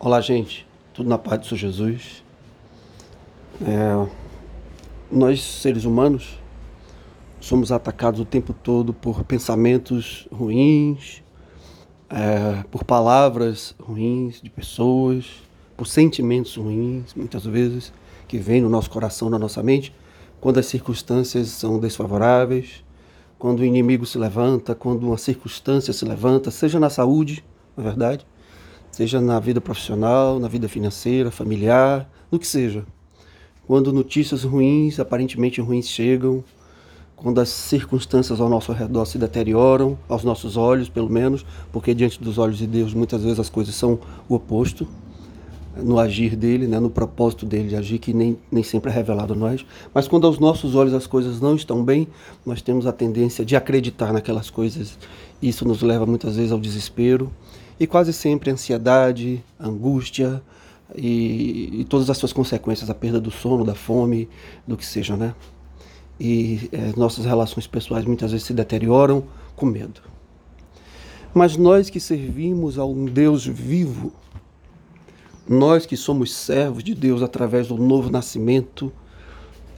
Olá, gente. Tudo na paz do Senhor Jesus. É, nós, seres humanos, somos atacados o tempo todo por pensamentos ruins, é, por palavras ruins de pessoas, por sentimentos ruins, muitas vezes, que vêm no nosso coração, na nossa mente, quando as circunstâncias são desfavoráveis, quando o inimigo se levanta, quando uma circunstância se levanta, seja na saúde, na é verdade, seja na vida profissional, na vida financeira, familiar, no que seja. Quando notícias ruins, aparentemente ruins, chegam, quando as circunstâncias ao nosso redor se deterioram, aos nossos olhos, pelo menos, porque diante dos olhos de Deus muitas vezes as coisas são o oposto, no agir dele, né, no propósito dele de agir, que nem, nem sempre é revelado a nós. Mas quando aos nossos olhos as coisas não estão bem, nós temos a tendência de acreditar naquelas coisas. Isso nos leva muitas vezes ao desespero e quase sempre ansiedade, angústia e, e, todas as suas consequências, a perda do sono, da fome, do que seja, né? E é, nossas relações pessoais muitas vezes se deterioram com medo. Mas nós que servimos a um Deus vivo, nós que somos servos de Deus através do novo nascimento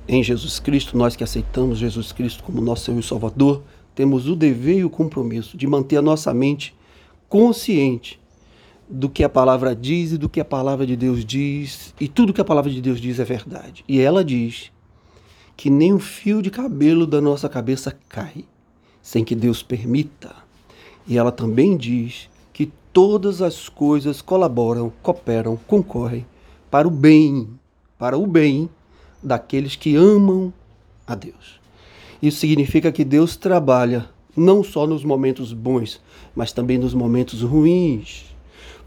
em Jesus Cristo, nós que aceitamos Jesus Cristo como nosso Senhor e Salvador, temos o dever e o compromisso de manter a nossa mente consciente do que a palavra diz e do que a palavra de Deus diz, e tudo que a palavra de Deus diz é verdade. E ela diz que nem um fio de cabelo da nossa cabeça cai sem que Deus permita. E ela também diz que todas as coisas colaboram, cooperam, concorrem para o bem, para o bem daqueles que amam a Deus. Isso significa que Deus trabalha não só nos momentos bons, mas também nos momentos ruins.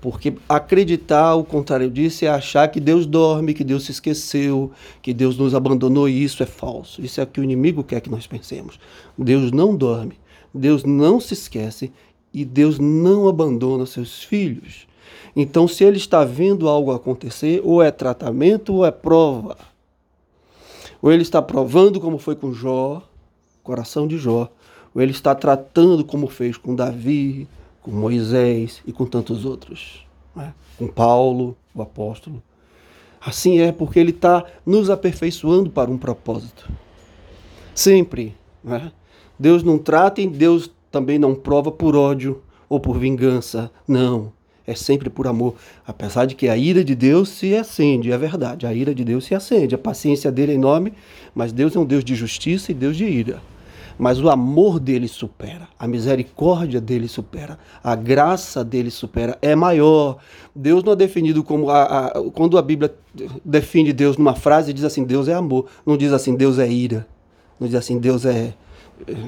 Porque acreditar o contrário disso é achar que Deus dorme, que Deus se esqueceu, que Deus nos abandonou, e isso é falso. Isso é o que o inimigo quer que nós pensemos. Deus não dorme, Deus não se esquece e Deus não abandona seus filhos. Então, se ele está vendo algo acontecer, ou é tratamento ou é prova. Ou ele está provando, como foi com Jó, coração de Jó, ele está tratando como fez com Davi, com Moisés e com tantos outros, né? com Paulo, o apóstolo. Assim é porque ele está nos aperfeiçoando para um propósito. Sempre. Né? Deus não trata e Deus também não prova por ódio ou por vingança. Não. É sempre por amor. Apesar de que a ira de Deus se acende, é verdade. A ira de Deus se acende. A paciência dele é enorme, mas Deus é um Deus de justiça e Deus de ira mas o amor dele supera, a misericórdia dele supera, a graça dele supera, é maior. Deus não é definido como. A, a, quando a Bíblia define Deus numa frase, diz assim: Deus é amor. Não diz assim: Deus é ira. Não diz assim: Deus é,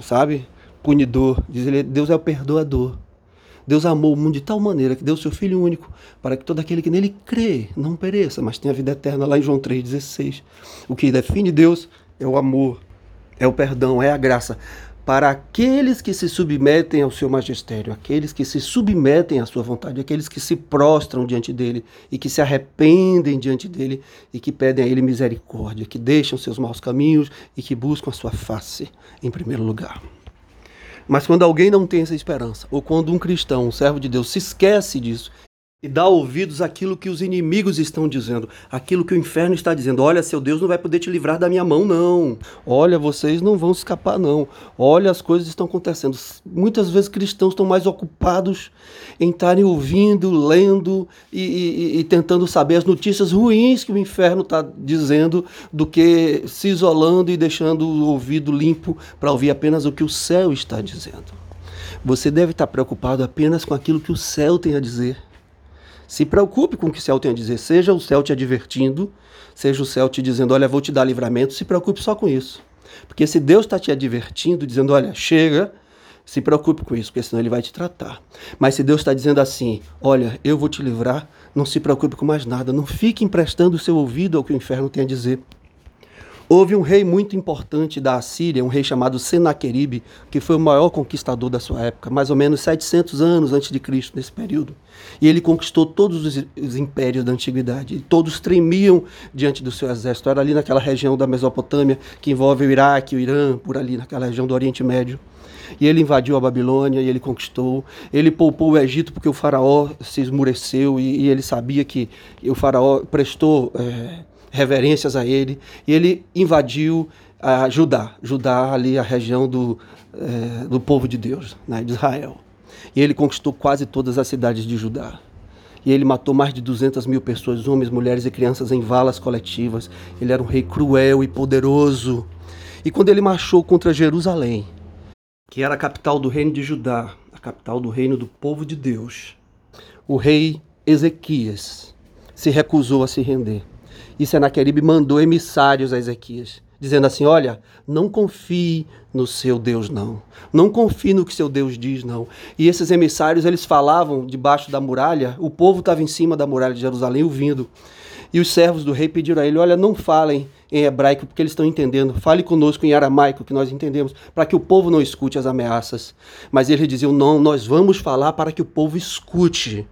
sabe, punidor. Diz ele: Deus é o perdoador. Deus amou o mundo de tal maneira que deu seu Filho único para que todo aquele que nele crê não pereça, mas tenha vida eterna, lá em João 3,16. O que define Deus é o amor, é o perdão, é a graça. Para aqueles que se submetem ao seu magistério, aqueles que se submetem à sua vontade, aqueles que se prostram diante dele e que se arrependem diante dele e que pedem a ele misericórdia, que deixam seus maus caminhos e que buscam a sua face em primeiro lugar. Mas quando alguém não tem essa esperança, ou quando um cristão, um servo de Deus, se esquece disso e dá ouvidos àquilo que os inimigos estão dizendo, aquilo que o inferno está dizendo. Olha, seu Deus não vai poder te livrar da minha mão, não. Olha, vocês não vão escapar, não. Olha, as coisas estão acontecendo. Muitas vezes cristãos estão mais ocupados em estarem ouvindo, lendo e, e, e tentando saber as notícias ruins que o inferno está dizendo do que se isolando e deixando o ouvido limpo para ouvir apenas o que o céu está dizendo. Você deve estar preocupado apenas com aquilo que o céu tem a dizer se preocupe com o que o céu tem a dizer, seja o céu te advertindo, seja o céu te dizendo, olha, vou te dar livramento, se preocupe só com isso. Porque se Deus está te advertindo, dizendo, olha, chega, se preocupe com isso, porque senão ele vai te tratar. Mas se Deus está dizendo assim, olha, eu vou te livrar, não se preocupe com mais nada, não fique emprestando o seu ouvido ao que o inferno tem a dizer. Houve um rei muito importante da Assíria, um rei chamado Senaqueribe, que foi o maior conquistador da sua época, mais ou menos 700 anos antes de Cristo, nesse período. E ele conquistou todos os, os impérios da antiguidade, e todos tremiam diante do seu exército. Era ali naquela região da Mesopotâmia, que envolve o Iraque, o Irã, por ali, naquela região do Oriente Médio. E ele invadiu a Babilônia e ele conquistou. Ele poupou o Egito porque o faraó se esmureceu e, e ele sabia que o faraó prestou é, reverências a ele. E ele invadiu a Judá, Judá ali a região do, é, do povo de Deus, né, de Israel. E ele conquistou quase todas as cidades de Judá e ele matou mais de 200 mil pessoas, homens, mulheres e crianças, em valas coletivas. Ele era um rei cruel e poderoso. E quando ele marchou contra Jerusalém, que era a capital do reino de Judá, a capital do reino do povo de Deus, o rei Ezequias se recusou a se render. E Senaqueribe mandou emissários a Ezequias dizendo assim: olha, não confie no seu Deus, não. Não confie no que seu Deus diz, não. E esses emissários, eles falavam debaixo da muralha, o povo estava em cima da muralha de Jerusalém ouvindo. E os servos do rei pediram a ele: olha, não falem em hebraico, porque eles estão entendendo. Fale conosco em aramaico, que nós entendemos, para que o povo não escute as ameaças. Mas eles diziam: não, nós vamos falar para que o povo escute.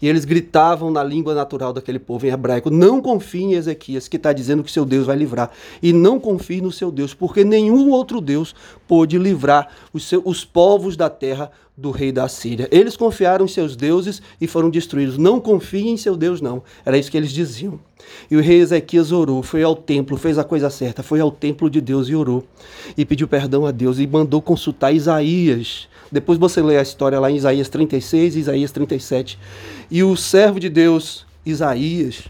E eles gritavam na língua natural daquele povo em hebraico: Não confie em Ezequias, que está dizendo que seu Deus vai livrar. E não confie no seu Deus, porque nenhum outro Deus pôde livrar os, seus, os povos da terra do rei da Síria. Eles confiaram em seus deuses e foram destruídos. Não confiem em seu Deus, não. Era isso que eles diziam. E o rei Ezequias orou, foi ao templo, fez a coisa certa, foi ao templo de Deus e orou. E pediu perdão a Deus e mandou consultar Isaías. Depois você lê a história lá em Isaías 36 e Isaías 37. E o servo de Deus, Isaías,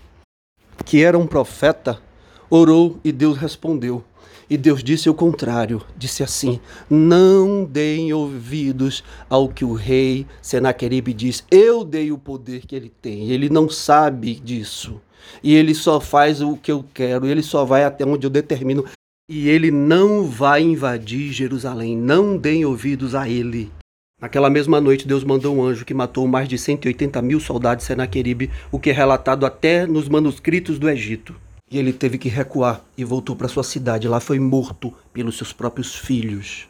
que era um profeta, orou e Deus respondeu. E Deus disse o contrário, disse assim: Não deem ouvidos ao que o rei Senaqueribe diz. Eu dei o poder que ele tem. Ele não sabe disso. E ele só faz o que eu quero, ele só vai até onde eu determino. E ele não vai invadir Jerusalém. Não deem ouvidos a ele. Naquela mesma noite, Deus mandou um anjo que matou mais de 180 mil soldados de Senaqueribe, o que é relatado até nos manuscritos do Egito. E ele teve que recuar e voltou para sua cidade. Lá foi morto pelos seus próprios filhos.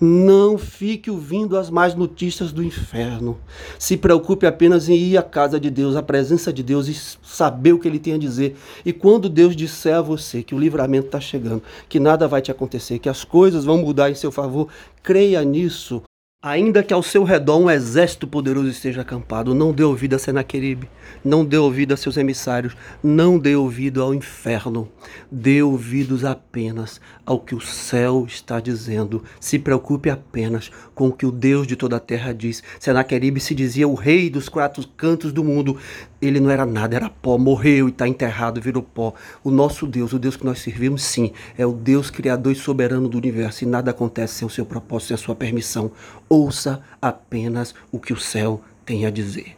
Não fique ouvindo as más notícias do inferno. Se preocupe apenas em ir à casa de Deus, à presença de Deus e saber o que ele tem a dizer. E quando Deus disser a você que o livramento está chegando, que nada vai te acontecer, que as coisas vão mudar em seu favor, creia nisso. Ainda que ao seu redor um exército poderoso esteja acampado, não dê ouvido a Senaqueribe, não dê ouvido a seus emissários, não dê ouvido ao inferno, dê ouvidos apenas ao que o céu está dizendo. Se preocupe apenas com o que o Deus de toda a terra diz. Senaqueribe se dizia o rei dos quatro cantos do mundo. Ele não era nada, era pó, morreu e está enterrado, virou pó. O nosso Deus, o Deus que nós servimos, sim, é o Deus criador e soberano do universo e nada acontece sem o seu propósito, sem a sua permissão ouça apenas o que o céu tem a dizer.